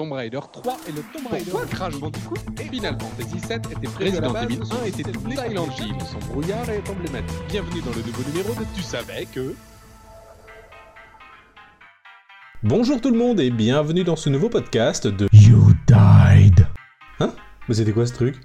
Tomb Raider 3 et le Tomb Raider. Pourquoi Crash Bandicoot Final Fantasy VII était Resident Evil 1 était Silent Hill. Son brouillard est emblématique. Bienvenue dans le nouveau numéro de Tu savais que... Bonjour tout le monde et bienvenue dans ce nouveau podcast de You Died. Hein? Mais c'était quoi ce truc?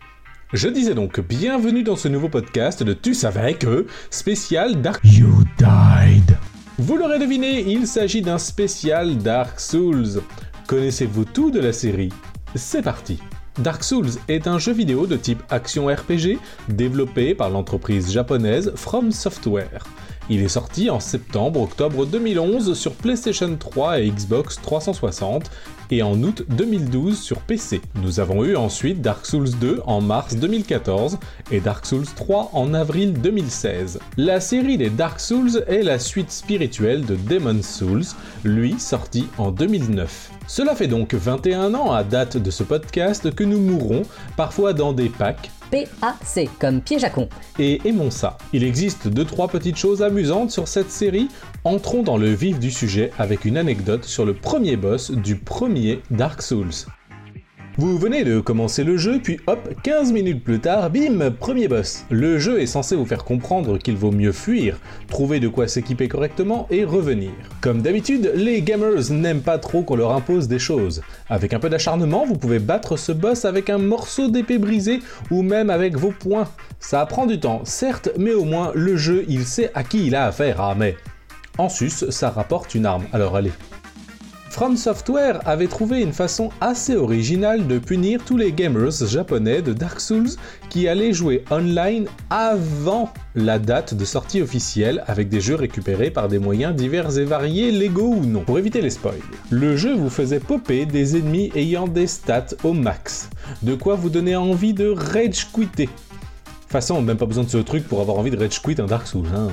Je disais donc bienvenue dans ce nouveau podcast de Tu savais que spécial Dark You Died. Vous l'aurez deviné, il s'agit d'un spécial Dark Souls. Connaissez-vous tout de la série? C'est parti Dark Souls est un jeu vidéo de type action RPG développé par l'entreprise japonaise From Software. Il est sorti en septembre-octobre 2011 sur PlayStation 3 et Xbox 360 et en août 2012 sur PC. Nous avons eu ensuite Dark Souls 2 en mars 2014 et Dark Souls 3 en avril 2016. La série des Dark Souls est la suite spirituelle de Demon's Souls, lui sorti en 2009. Cela fait donc 21 ans à date de ce podcast que nous mourrons, parfois dans des packs, PAC, comme piège à con. et aimons ça. Il existe 2-3 petites choses amusantes sur cette série. Entrons dans le vif du sujet avec une anecdote sur le premier boss du premier Dark Souls. Vous venez de commencer le jeu, puis hop, 15 minutes plus tard, bim, premier boss. Le jeu est censé vous faire comprendre qu'il vaut mieux fuir, trouver de quoi s'équiper correctement et revenir. Comme d'habitude, les gamers n'aiment pas trop qu'on leur impose des choses. Avec un peu d'acharnement, vous pouvez battre ce boss avec un morceau d'épée brisée ou même avec vos poings. Ça prend du temps, certes, mais au moins le jeu il sait à qui il a affaire, ah mais... En sus, ça rapporte une arme, alors allez. From Software avait trouvé une façon assez originale de punir tous les gamers japonais de Dark Souls qui allaient jouer online avant la date de sortie officielle avec des jeux récupérés par des moyens divers et variés, légaux ou non, pour éviter les spoils. Le jeu vous faisait popper des ennemis ayant des stats au max, de quoi vous donner envie de rage quitter. De toute façon, même pas besoin de ce truc pour avoir envie de rage quit un Dark Souls. Hein.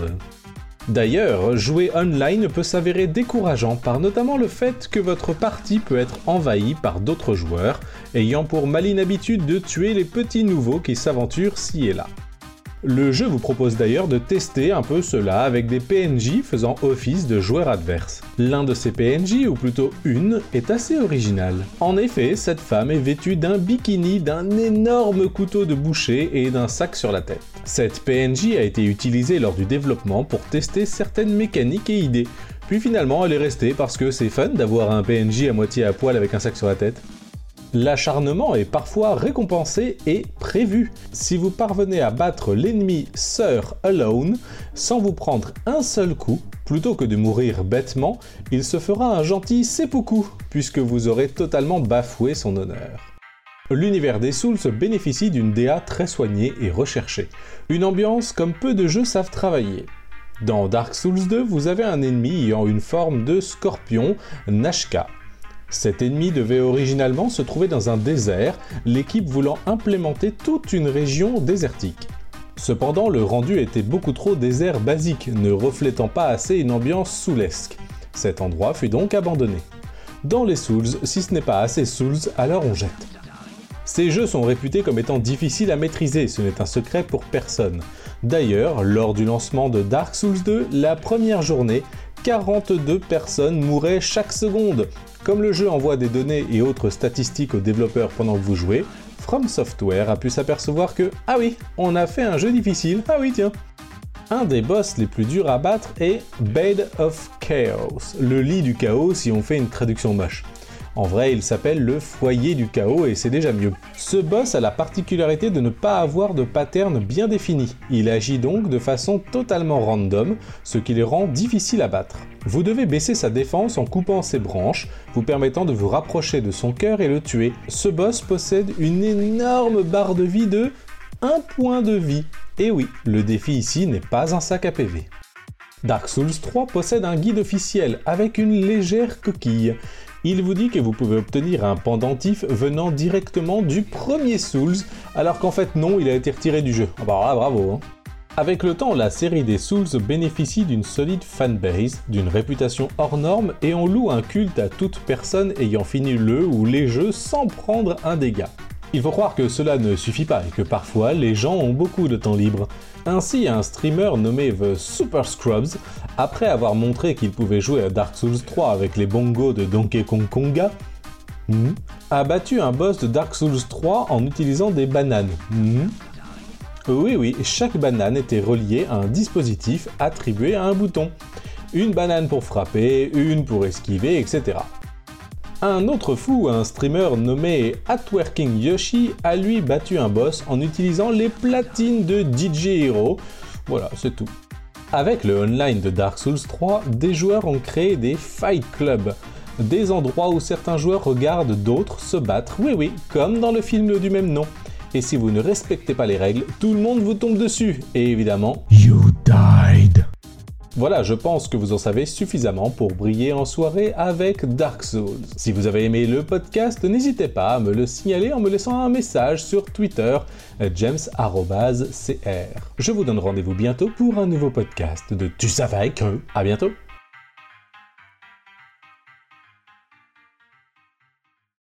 D'ailleurs, jouer online peut s'avérer décourageant par notamment le fait que votre partie peut être envahie par d'autres joueurs, ayant pour maline habitude de tuer les petits nouveaux qui s'aventurent ci et là. Le jeu vous propose d'ailleurs de tester un peu cela avec des PNJ faisant office de joueurs adverses. L'un de ces PNJ, ou plutôt une, est assez original. En effet, cette femme est vêtue d'un bikini, d'un énorme couteau de boucher et d'un sac sur la tête. Cette PNJ a été utilisée lors du développement pour tester certaines mécaniques et idées. Puis finalement, elle est restée parce que c'est fun d'avoir un PNJ à moitié à poil avec un sac sur la tête. L'acharnement est parfois récompensé et prévu. Si vous parvenez à battre l'ennemi Sir Alone sans vous prendre un seul coup, plutôt que de mourir bêtement, il se fera un gentil seppuku, puisque vous aurez totalement bafoué son honneur. L'univers des Souls bénéficie d'une DA très soignée et recherchée, une ambiance comme peu de jeux savent travailler. Dans Dark Souls 2, vous avez un ennemi ayant une forme de scorpion, Nashka, cet ennemi devait originalement se trouver dans un désert, l'équipe voulant implémenter toute une région désertique. Cependant, le rendu était beaucoup trop désert basique, ne reflétant pas assez une ambiance soulesque. Cet endroit fut donc abandonné. Dans les Souls, si ce n'est pas assez Souls, alors on jette. Ces jeux sont réputés comme étant difficiles à maîtriser, ce n'est un secret pour personne. D'ailleurs, lors du lancement de Dark Souls 2, la première journée, 42 personnes mouraient chaque seconde. Comme le jeu envoie des données et autres statistiques aux développeurs pendant que vous jouez, From Software a pu s'apercevoir que ah oui, on a fait un jeu difficile. Ah oui, tiens. Un des boss les plus durs à battre est Bed of Chaos, le lit du chaos si on fait une traduction moche. En vrai, il s'appelle le foyer du chaos et c'est déjà mieux. Ce boss a la particularité de ne pas avoir de pattern bien défini. Il agit donc de façon totalement random, ce qui le rend difficile à battre. Vous devez baisser sa défense en coupant ses branches, vous permettant de vous rapprocher de son cœur et le tuer. Ce boss possède une énorme barre de vie de 1 point de vie. Et oui, le défi ici n'est pas un sac à PV. Dark Souls 3 possède un guide officiel avec une légère coquille. Il vous dit que vous pouvez obtenir un pendentif venant directement du premier Souls, alors qu'en fait non, il a été retiré du jeu. Ah bah là, bravo. hein. Avec le temps, la série des Souls bénéficie d'une solide fanbase, d'une réputation hors norme et on loue un culte à toute personne ayant fini le ou les jeux sans prendre un dégât. Il faut croire que cela ne suffit pas et que parfois les gens ont beaucoup de temps libre. Ainsi, un streamer nommé The Super Scrubs, après avoir montré qu'il pouvait jouer à Dark Souls 3 avec les bongos de Donkey Kong Konga, hmm, a battu un boss de Dark Souls 3 en utilisant des bananes. Mhm. Oui, oui, chaque banane était reliée à un dispositif attribué à un bouton. Une banane pour frapper, une pour esquiver, etc. Un autre fou, un streamer nommé Atworking Yoshi, a lui battu un boss en utilisant les platines de DJ Hero. Voilà, c'est tout. Avec le online de Dark Souls 3, des joueurs ont créé des Fight Club, des endroits où certains joueurs regardent d'autres se battre, oui oui, comme dans le film du même nom. Et si vous ne respectez pas les règles, tout le monde vous tombe dessus. Et évidemment. Voilà, je pense que vous en savez suffisamment pour briller en soirée avec Dark Souls. Si vous avez aimé le podcast, n'hésitez pas à me le signaler en me laissant un message sur Twitter, james.cr. Je vous donne rendez-vous bientôt pour un nouveau podcast de Tu savais que? À bientôt!